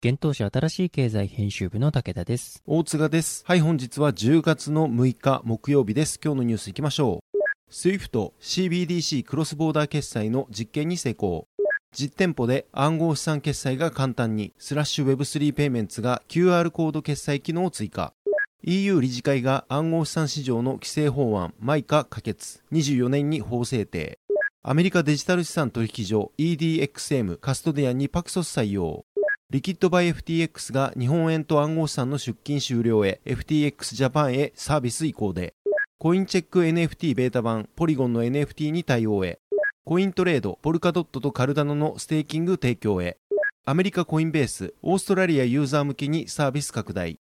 現当社新しい経済編集部の武田です。大塚です。はい、本日は10月の6日木曜日です。今日のニュースいきましょう。SWIFT CBDC クロスボーダー決済の実験に成功。実店舗で暗号資産決済が簡単に、スラッシュ Web3 ペイメンツが QR コード決済機能を追加。EU 理事会が暗号資産市場の規制法案、マイカ可決。24年に法制定。アメリカデジタル資産取引所 EDXM カストディアンにパクソス採用。リキッドバイ FTX が日本円と暗号資産の出金終了へ FTX ジャパンへサービス移行で。コインチェック NFT ベータ版ポリゴンの NFT に対応へ。コイントレード、ポルカドットとカルダノのステーキング提供へ。アメリカコインベース、オーストラリアユーザー向けにサービス拡大。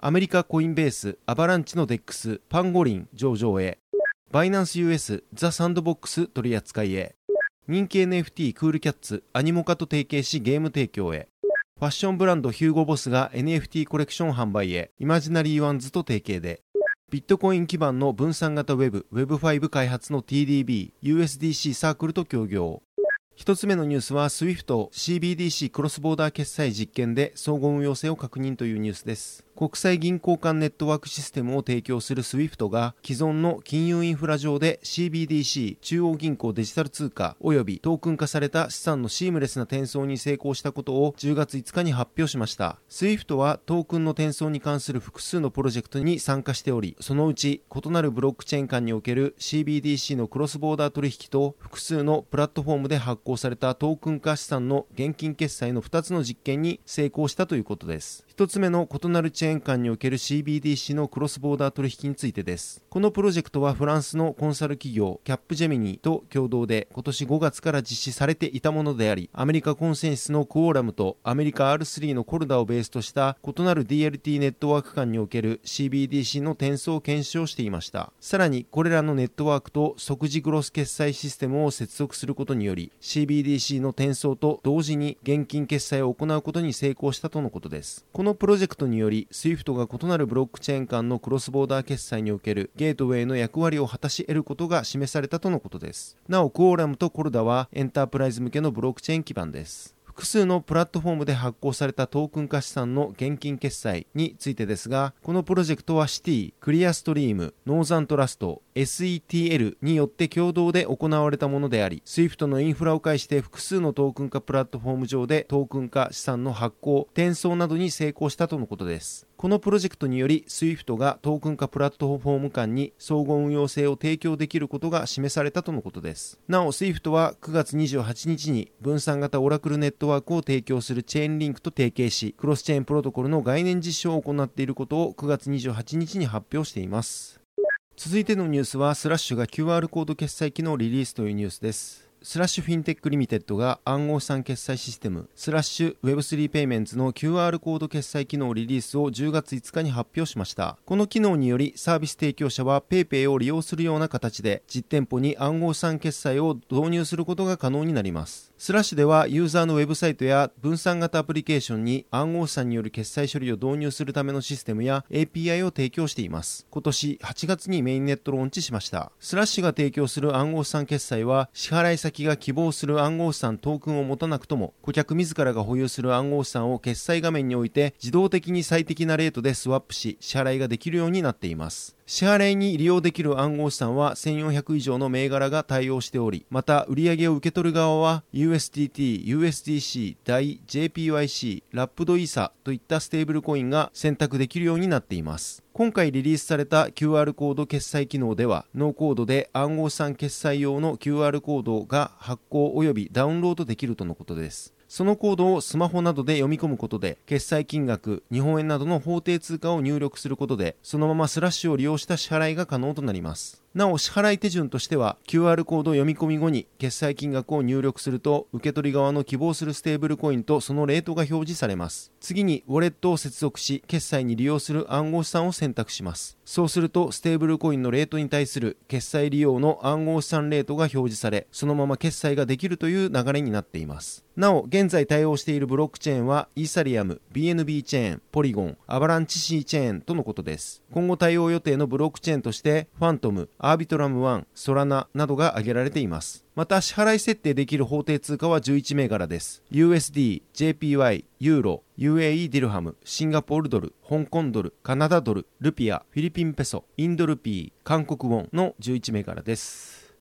アメリカコインベース、アバランチのデックス、パンゴリン上場へ。バイナンス US、ザ・サンドボックス取り扱いへ。人気 NFT クールキャッツ、アニモカと提携しゲーム提供へ。ファッションブランドヒューゴボスが NFT コレクション販売へ。イマジナリーワンズと提携で。ビットコイン基盤の分散型ウェブ、Web5 開発の TBD、USDC サークルと協業。一つ目のニュースは SWIFT CBDC クロスボーダー決済実験で相互運用性を確認というニュースです。国際銀行間ネットワークシステムを提供する SWIFT が既存の金融インフラ上で CBDC 中央銀行デジタル通貨及びトークン化された資産のシームレスな転送に成功したことを10月5日に発表しました。SWIFT はトークンの転送に関する複数のプロジェクトに参加しており、そのうち異なるブロックチェーン間における CBDC のクロスボーダー取引と複数のプラットフォームで発行されたトークン化資産の現金決済の2つの実験に成功したということです。1つ目の異なるチェーン間における CBDC のクロスボーダー取引についてです。このプロジェクトはフランスのコンサル企業キャップジェミニと共同で今年5月から実施されていたものであり、アメリカコンセンシスのクオーラムとアメリカ R3 のコルダをベースとした異なる DLT ネットワーク間における CBDC の転送を検証していました。さらにこれらのネットワークと即時グロス決済システムを接続することにより CBDC の転送と同時に現金決済を行うことに成功したとのことです。こののプロジェクトにより SWIFT が異なるブロックチェーン間のクロスボーダー決済におけるゲートウェイの役割を果たし得ることが示されたとのことです。なお、クオーラムとコルダはエンタープライズ向けのブロックチェーン基盤です。複数のプラットフォームで発行されたトークン化資産の現金決済についてですが、このプロジェクトはシティ、クリアストリーム、ノーザントラスト、SETL によって共同で行われたものであり、SWIFT のインフラを介して複数のトークン化プラットフォーム上でトークン化資産の発行、転送などに成功したとのことです。このプロジェクトにより SWIFT がトークン化プラットフォーム間に相互運用性を提供できることが示されたとのことです。なお SWIFT は9月28日に分散型オラクルネットワークを提供するチェーンリンクと提携し、クロスチェーンプロトコルの概念実証を行っていることを9月28日に発表しています。続いてのニュースはスラッシュが QR コード決済機能リリースというニュースです。スラッシュフィンテックリミテッドが暗号資産決済システムスラッシュ Web3 ペイメンツの QR コード決済機能リリースを10月5日に発表しました。この機能によりサービス提供者は PayPay を利用するような形で実店舗に暗号資産決済を導入することが可能になります。スラッシュではユーザーのウェブサイトや分散型アプリケーションに暗号資産による決済処理を導入するためのシステムや API を提供しています。今年8月にメインネットローンチしました。スラッシュが提供する暗号資産決済は支払い先が希望する暗号資産トークンを持たなくとも、顧客自らが保有する暗号資産を決済画面において自動的に最適なレートでスワップし、支払いができるようになっています。支払いに利用できる暗号資産は1400以上の銘柄が対応しており、また売上を受け取る側は USDT、USDC、DAI、JPYC、ラップドイーサといったステーブルコインが選択できるようになっています。今回リリースされた QR コード決済機能では、ノーコードで暗号資産決済用の QR コードが発行及びダウンロードできるとのことです。そのコードをスマホなどで読み込むことで、決済金額、日本円などの法定通貨を入力することで、そのままスラッシュを利用した支払いが可能となります。なお支払い手順としては QR コード読み込み後に決済金額を入力すると受け取り側の希望するステーブルコインとそのレートが表示されます。次にウォレットを接続し決済に利用する暗号資産を選択します。そうするとステーブルコインのレートに対する決済利用の暗号資産レートが表示されそのまま決済ができるという流れになっています。なお現在対応しているブロックチェーンはイーサリアム BNB チェーンポリゴンアバランチ C チェーンとのことです。今後対応予定のブロックチェーンとしてファントムアービトラム1ソラナなどが挙げられています。また支払い設定できる法定通貨は11銘柄です。USD、JPY、ユーロ、UAE ディルハム、シンガポールドル、香港ドル、カナダドル、ルピア、フィリピンペソ、インドルピー、韓国ウォンの11銘柄です。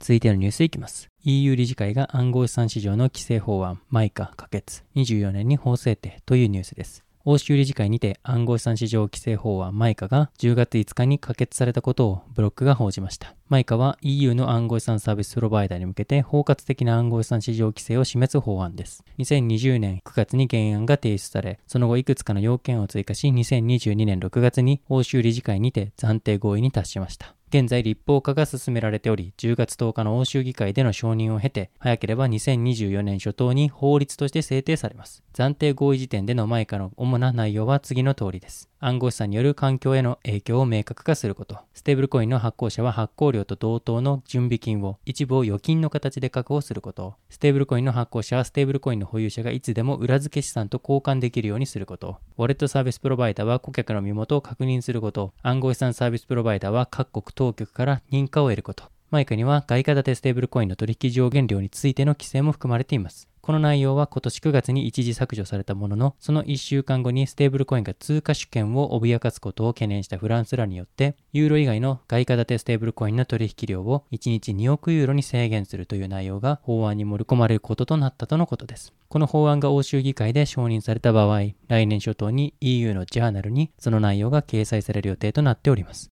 続いてのニュースいきます。EU 理事会が暗号資産市場の規制法案、マイカ可決、24年に法制定というニュースです。欧州理事会にて暗号資産市場規制法案マイカが10月5日に可決されたことをブロックが報じました。マイカは EU の暗号資産サービスプロバイダーに向けて包括的な暗号資産市場規制を示す法案です。2020年9月に原案が提出され、その後いくつかの要件を追加し、2022年6月に欧州理事会にて暫定合意に達しました。現在立法化が進められており、10月10日の欧州議会での承認を経て、早ければ2024年初頭に法律として制定されます。暫定合意時点での前からの主な内容は次の通りです。暗号資産による環境への影響を明確化すること。ステーブルコインの発行者は発行量と同等の準備金を一部を預金の形で確保すること。ステーブルコインの発行者はステーブルコインの保有者がいつでも裏付け資産と交換できるようにすること。ウォレットサービスプロバイダーは顧客の身元を確認すること。暗号資産サービスプロバイダーは各国当局から認可を得ること。MiCA には外貨建てステーブルコインの取引上限量についての規制も含まれています。この内容は今年9月に一時削除されたものの、その1週間後にステーブルコインが通貨主権を脅かすことを懸念したフランスらによって、ユーロ以外の外貨建てステーブルコインの取引量を1日2億ユーロに制限するという内容が法案に盛り込まれることとなったとのことです。この法案が欧州議会で承認された場合、来年初頭に EU のジャーナルにその内容が掲載される予定となっております。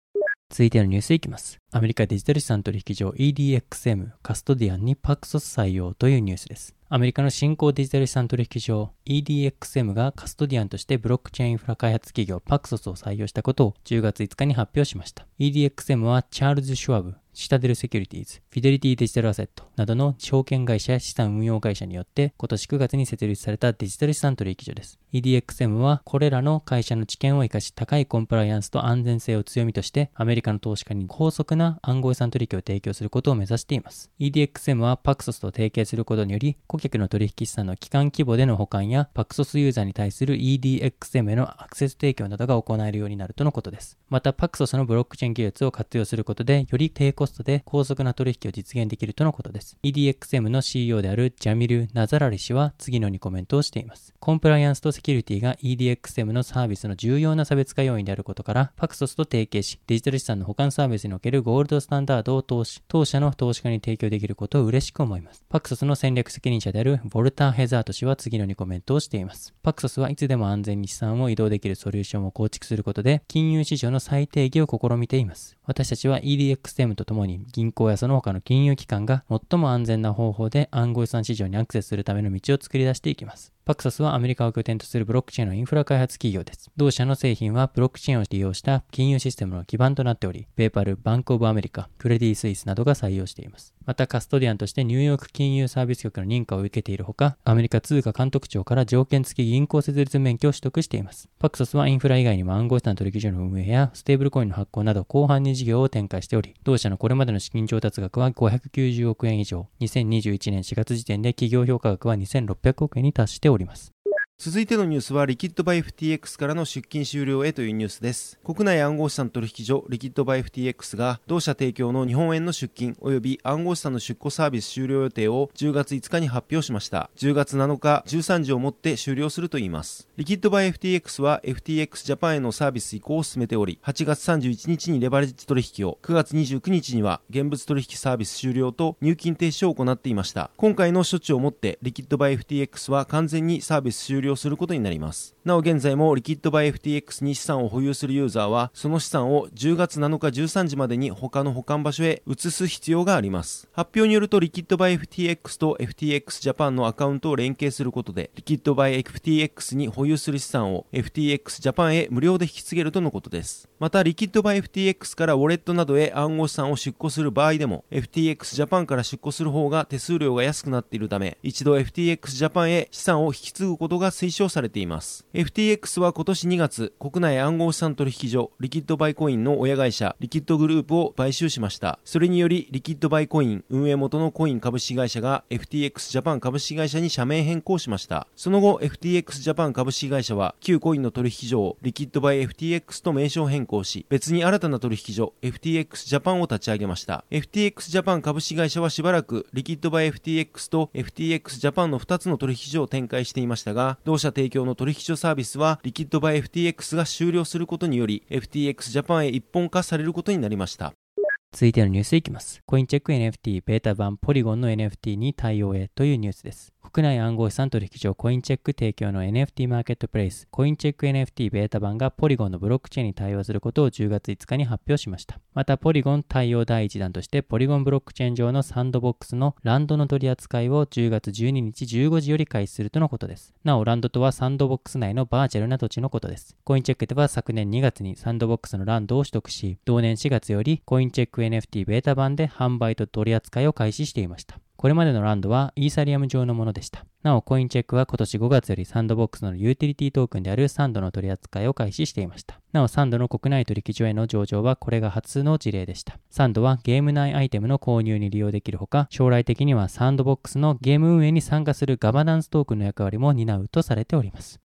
続いてのニュースいきます。アメリカデジタル資産取引所 EDXM カストディアンにパクソス採用というニュースです。アメリカの新興デジタル資産取引所 EDXM がカストディアンとしてブロックチェーンインフラ開発企業パクソスを採用したことを10月5日に発表しました。EDXM はチャールズ・シュワブ、シタデルセキュリティーズ、フィデリティデジタルアセットなどの証券会社や資産運用会社によって今年9月に設立されたデジタル資産取引所です。EDXM はこれらの会社の知見を活かし高いコンプライアンスと安全性を強みとしてアメリカの投資家に高速な暗号資産取引を提供することを目指しています。EDXM は Paxos と提携することにより顧客の取引資産の期間規模での保管や Paxos ユーザーに対する EDXM へのアクセス提供などが行えるようになるとのことです。また Paxos のブロックチェーン技術を活用することでより低コストで高速な取引を実現できるとのことです。EDXM の CEO であるジャミル・ナザラリ氏は次のようにコメントをしています。コンプライアンスとセキュリティが EDXM のサービスの重要な差別化要因であることから、パクソスと提携し、デジタル資産の保管サービスにおけるゴールドスタンダードを投資、当社の投資家に提供できることを嬉しく思います。パクソスの戦略責任者であるボルター・ヘザート氏は次のようにコメントをしています。パクソスはいつでも安全に資産を移動できるソリューションを構築することで、金融市場の最低義を試みています。私たちは EDXM とともに銀行やその他のの金融機関が最も安全な方法で暗号資産市場にアクセスするための道を作り出していきます。パクソスはアメリカを拠点とするブロックチェーンのインフラ開発企業です。同社の製品はブロックチェーンを利用した金融システムの基盤となっており、 PayPal、バンクオブアメリカ、クレディ・スイスなどが採用しています。またカストディアンとしてニューヨーク金融サービス局の認可を受けているほか、アメリカ通貨監督庁から条件付き銀行設立免許を取得しています。パクソスはインフラ以外にも暗号資産取引所の運営やステーブルコインの発行など広範に事業を展開しており、同社のこれまでの資金調達額は590億円以上、2021年4月時点で企業評価額は2600億円に達しておりおります。続いてのニュースはリキッドバイ FTX からの出金終了へというニュースです。国内暗号資産取引所リキッドバイ FTX が同社提供の日本円の出金及び暗号資産の出庫サービス終了予定を10月5日に発表しました。10月7日13時をもって終了するといいます。リキッドバイ FTX は FTX ジャパンへのサービス移行を進めており8月31日にレバレッジ取引を9月29日には現物取引サービス終了と入金停止を行っていました。今回の処置をもってリキッドバイ FTX は完全にサービス終了することになります。なお現在もリキッドバイ FTX に資産を保有するユーザーは、その資産を10月7日13時までに他の保管場所へ移す必要があります。発表によるとリキッドバイ FTX と FTX ジャパンのアカウントを連携することで、リキッドバイ FTX に保有する資産を FTX ジャパンへ無料で引き継げるとのことです。また、リキッドバイ FTX からウォレットなどへ暗号資産を出庫する場合でも、FTX ジャパンから出庫する方が手数料が安くなっているため、一度 FTX ジャパンへ資産を引き継ぐことが推奨されています。FTX は今年2月、国内暗号資産取引所、リキッドバイ Quoine の親会社、リキッドグループを買収しました。それにより、リキッドバイ Quoine 運営元の Quoine 株式会社が FTX ジャパン株式会社に社名変更しました。その後、FTX ジャパン株式会社は、旧 Quoine の取引所をリキッドバイ FTX と名称変更し、別に新たな取引所、FTX ジャパンを立ち上げました。FTX ジャパン株式会社はしばらく、リキッドバイ FTX と FTX ジャパンの2つの取引所を展開していましたが、同社提供の取引所サービスはリキッドバイ FTX が終了することにより FTX ジャパンへ一本化されることになりました続いてのニュースいきます。コインチェック NFT ベータ版ポリゴンの NFT に対応へというニュースです。国内暗号資産取引所コインチェック提供の NFT マーケットプレイスコインチェック NFT ベータ版がポリゴンのブロックチェーンに対応することを10月5日に発表しました。またポリゴン対応第1弾としてポリゴンブロックチェーン上のサンドボックスのランドの取り扱いを10月12日15時より開始するとのことです。なおランドとはサンドボックス内のバーチャルな土地のことです。コインチェックでは昨年2月にサンドボックスのランドを取得し、同年4月よりコインチェック NFT ベータ版で販売と取り扱いを開始していました。これまでのランドはイーサリアム上のものでした。なお、コインチェックは今年5月よりサンドボックスのユーティリティトークンであるサンドの取り扱いを開始していました。なお、サンドの国内取引所への上場はこれが初の事例でした。サンドはゲーム内アイテムの購入に利用できるほか、将来的にはサンドボックスのゲーム運営に参加するガバナンストークンの役割も担うとされております。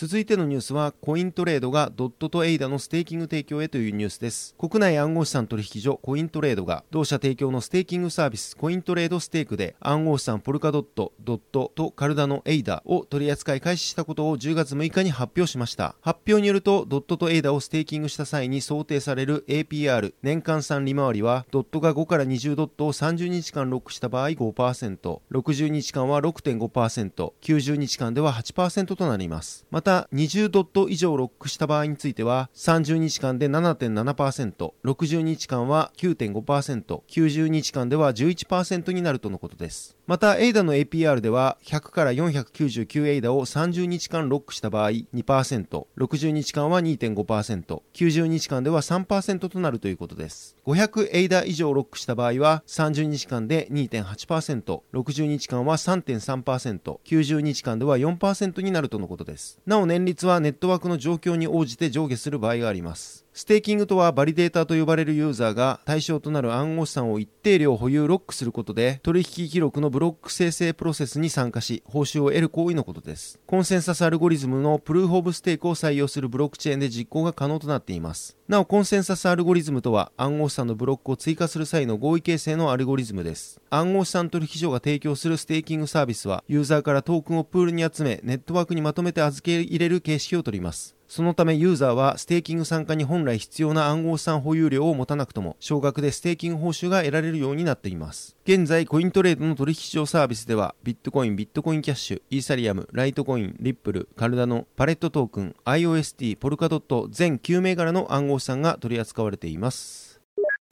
続いてのニュースは、コイントレードがドットとエイダのステーキング提供へというニュースです。国内暗号資産取引所コイントレードが、同社提供のステーキングサービスコイントレードステークで、暗号資産ポルカドット、ドットとカルダノエイダを取り扱い開始したことを10月6日に発表しました。発表によると、ドットとエイダをステーキングした際に想定される APR、年換算利回りは、ドットが5から20ドットを30日間ロックした場合5%、60日間は6.5%、90日間では8%となります。また、20ドット以上ロックした場合については、30日間で7.7%、60日間は9.5%、90日間では11%になるとのことです。また、エイダの APR では、100から499エイダを30日間ロックした場合2%、60日間は2.5%、90日間では3%となるということです。500エイダ以上ロックした場合は、30日間で2.8%、60日間は3.3%、90日間では4%になるとのことです。なお年率はネットワークの状況に応じて上下する場合があります。ステーキングとはバリデータと呼ばれるユーザーが対象となる暗号資産を一定量保有ロックすることで取引記録のブロック生成プロセスに参加し報酬を得る行為のことです。コンセンサスアルゴリズムのプルーフオブステークを採用するブロックチェーンで実行が可能となっています。なおコンセンサスアルゴリズムとは暗号資産のブロックを追加する際の合意形成のアルゴリズムです。暗号資産取引所が提供するステーキングサービスはユーザーからトークンをプールに集めネットワークにまとめて預け入れる形式をとります。そのためユーザーはステーキング参加に本来必要な暗号資産保有量を持たなくとも少額でステーキング報酬が得られるようになっています。現在コイントレードの取引所サービスではビットコイン、ビットコインキャッシュ、イーサリアム、ライトコイン、リップル、カルダノ、パレットトークン、IOST、ポルカドット全9銘柄の暗号資産が取り扱われています。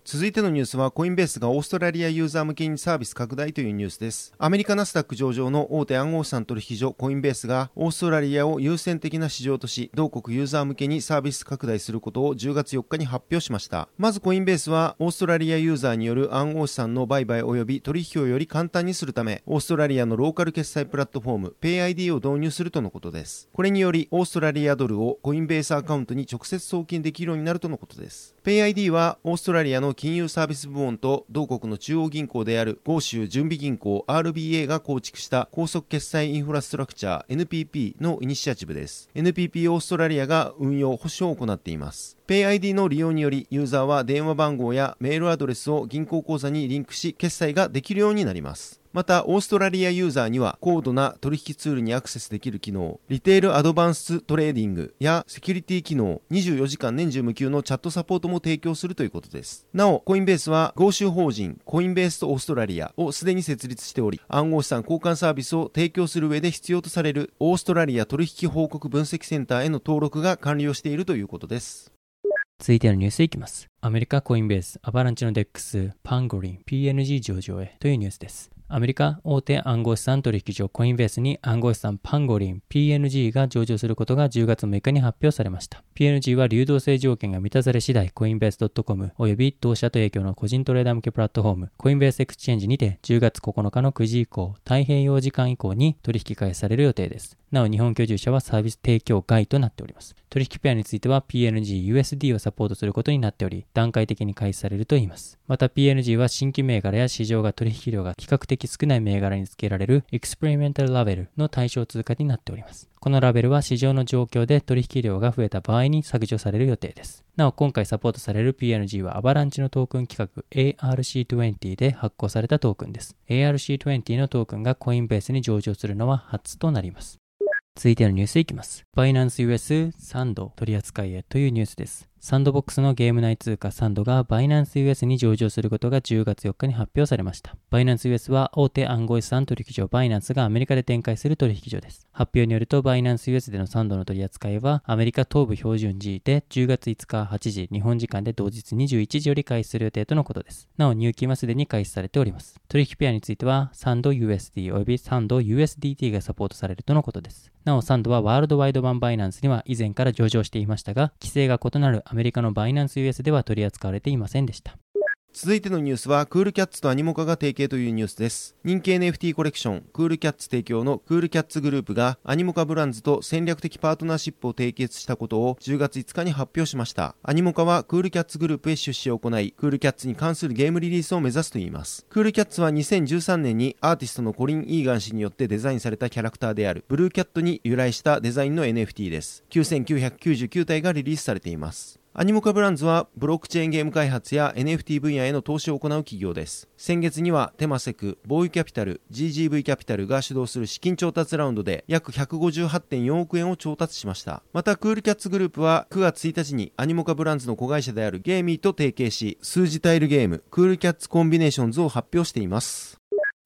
続いてのニュースはコインベースがオーストラリアユーザー向けにサービス拡大というニュースです。アメリカナスダック上場の大手暗号資産取引所コインベースがオーストラリアを優先的な市場とし、同国ユーザー向けにサービス拡大することを10月4日に発表しました。まずコインベースはオーストラリアユーザーによる暗号資産の売買及び取引をより簡単にするため、オーストラリアのローカル決済プラットフォーム PayID を導入するとのことです。これによりオーストラリアドルをコインベースアカウントに直接送金できるようになるとのことです。PayID はオーストラリアの金融サービス部門と同国の中央銀行である豪州準備銀行 RBA が構築した高速決済インフラストラクチャー NPP のイニシアチブです。NPP オーストラリアが運用保証を行っています。PayID の利用によりユーザーは電話番号やメールアドレスを銀行口座にリンクし決済ができるようになります。また、オーストラリアユーザーには高度な取引ツールにアクセスできる機能、リテールアドバンストレーディングやセキュリティ機能、24時間年中無休のチャットサポートも提供するということです。なお、コインベースは豪州法人コインベースとオーストラリアをすでに設立しており、暗号資産交換サービスを提供する上で必要とされるオーストラリア取引報告分析センターへの登録が完了しているということです。続いてのニュースいきます。アメリカコインベース、アバランチの DEX、パンゴリン、PNG 上場へというニュースです。アメリカ大手暗号資産取引所コインベースに暗号資産パンゴリン PNG が上場することが10月6日に発表されました。PNG は流動性条件が満たされ次第コインベース .com および同社提供の個人トレーダー向けプラットフォームコインベースエクスチェンジにて10月9日の9時以降太平洋時間以降に取引開始される予定です。なお日本居住者はサービス提供外となっております。取引ペアについては PNG USD をサポートすることになっており段階的に開始されるといいます。また PNG は新規銘柄や市場が取引量が比較的少ない銘柄に付けられる Experimental Label の対象通貨になっております。このラベルは市場の状況で取引量が増えた場合に削除される予定です。なお、今回サポートされる PNG はアバランチのトークン規格 ARC20 で発行されたトークンです。ARC20 のトークンがコインベースに上場するのは初となります。続いてのニュースいきます。バイナンス US サンド取扱いへというニュースです。サンドボックスのゲーム内通貨サンドがバイナンス US に上場することが10月4日に発表されました。バイナンス US は大手暗号資産取引所バイナンスがアメリカで展開する取引所です。発表によるとバイナンス US でのサンドの取り扱いはアメリカ東部標準時で10月5日8時、日本時間で同日21時より開始する予定とのことです。なお入金はすでに開始されております。取引ペアについてはサンド USD 及びサンド USDT がサポートされるとのことです。なおサンドはワールドワイド版バイナンスには以前から上場していましたが、規制が異なるアメリカのバイナンス US では取り扱われていませんでした。続いてのニュースは、クールキャッツとアニモカが提携というニュースです。人気 NFT コレクション、クールキャッツ提供のクールキャッツグループが、アニモカブランズと戦略的パートナーシップを締結したことを10月5日に発表しました。アニモカはクールキャッツグループへ出資を行い、クールキャッツに関するゲームリリースを目指すといいます。クールキャッツは2013年にアーティストのコリン・イーガン氏によってデザインされたキャラクターであるブルーキャットに由来したデザインの NFT です。9999体がリリースされています。アニモカブランズはブロックチェーンゲーム開発や NFT 分野への投資を行う企業です。先月にはテマセク、ボーユーキャピタル、GGV キャピタルが主導する資金調達ラウンドで約158.4億円を調達しました。またクールキャッツグループは9月1日にアニモカブランズの子会社であるゲーミーと提携し、数字タイルゲーム、クールキャッツコンビネーションズを発表しています。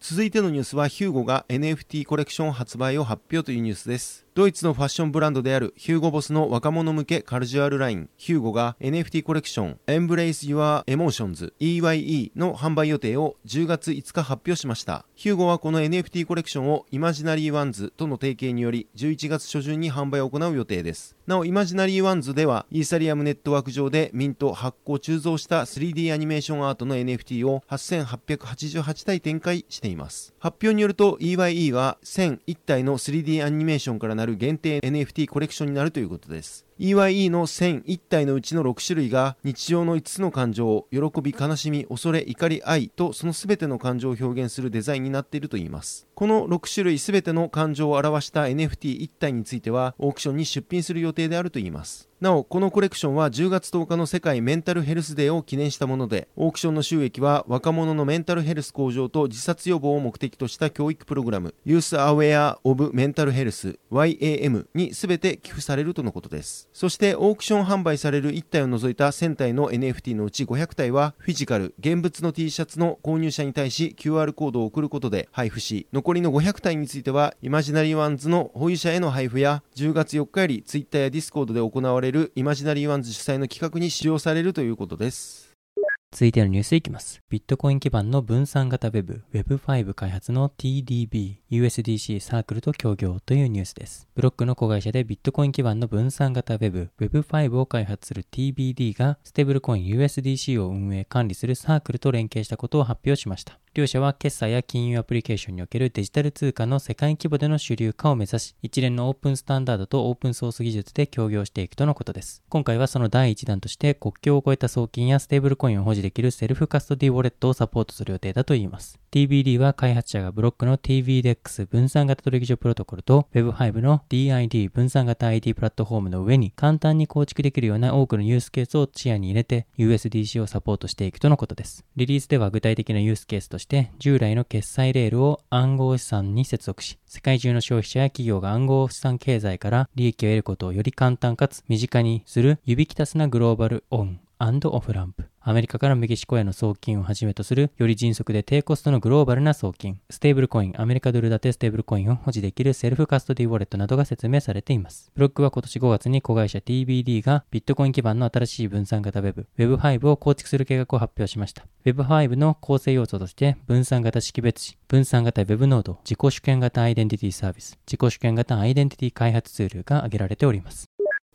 続いてのニュースはヒューゴが NFT コレクション発売を発表というニュースです。ドイツのファッションブランドであるヒューゴボスの若者向けカジュアルライン、ヒューゴが NFT コレクション Embrace Your Emotions EYE の販売予定を10月5日発表しました。ヒューゴはこの NFT コレクションをイマジナリーワンズとの提携により11月初旬に販売を行う予定です。なお、イマジナリーワンズではイーサリアムネットワーク上でミント発行鋳造した 3D アニメーションアートの NFT を8888体展開しています。発表によると EYE は1001体の 3D アニメーションからなる限定 NFT コレクションになるということです。EYE の1001体のうちの6種類が日常の5つの感情を、喜び、悲しみ、恐れ、怒り、愛とその全ての感情を表現するデザインになっているといいます。この6種類全ての感情を表した NFT1 体についてはオークションに出品する予定であるといいます。なお、このコレクションは10月10日の世界メンタルヘルスデーを記念したもので、オークションの収益は若者のメンタルヘルス向上と自殺予防を目的とした教育プログラム、Youth Aware of Mental Health YAM に全て寄付されるとのことです。そしてオークション販売される1体を除いた1000体の NFT のうち500体はフィジカル、現物の T シャツの購入者に対し QR コードを送ることで配布し、残りの500体についてはイマジナリーワンズの保有者への配布や10月4日より Twitter や Discord で行われるイマジナリーワンズ主催の企画に使用されるということです。続いてのニュースいきます。ビットコイン基盤の分散型 Web、Web5 開発の TBD、USDC サークルと協業というニュースです。ブロックの子会社でビットコイン基盤の分散型 Web、Web5 を開発する TBD が、ステーブルコイン USDC を運営管理するサークルと連携したことを発表しました。両社は決済や金融アプリケーションにおけるデジタル通貨の世界規模での主流化を目指し、一連のオープンスタンダードとオープンソース技術で協業していくとのことです。今回はその第一弾として国境を越えた送金やステーブルコインを保持できるセルフカストディウォレットをサポートする予定だといいます。TBD は開発者がブロックの tbDEX 分散型取引所プロトコルと Web5 の DID 分散型 ID プラットフォームの上に簡単に構築できるような多くのユースケースを視野に入れて USDC をサポートしていくとのことです。リリースでは具体的なユースケースとして従来の決済レールを暗号資産に接続し、世界中の消費者や企業が暗号資産経済から利益を得ることをより簡単かつ身近にする指きたすなグローバル on and off ramp。アメリカからメキシコへの送金をはじめとする、より迅速で低コストのグローバルな送金、ステーブルコイン、アメリカドル建てステーブルコインを保持できるセルフカストディウォレットなどが説明されています。ブロックは今年5月に子会社 TBD がビットコイン基盤の新しい分散型 Web、Web5 を構築する計画を発表しました。Web5 の構成要素として、分散型識別子、分散型 Web ノード、自己主権型アイデンティティサービス、自己主権型アイデンティティ開発ツールが挙げられております。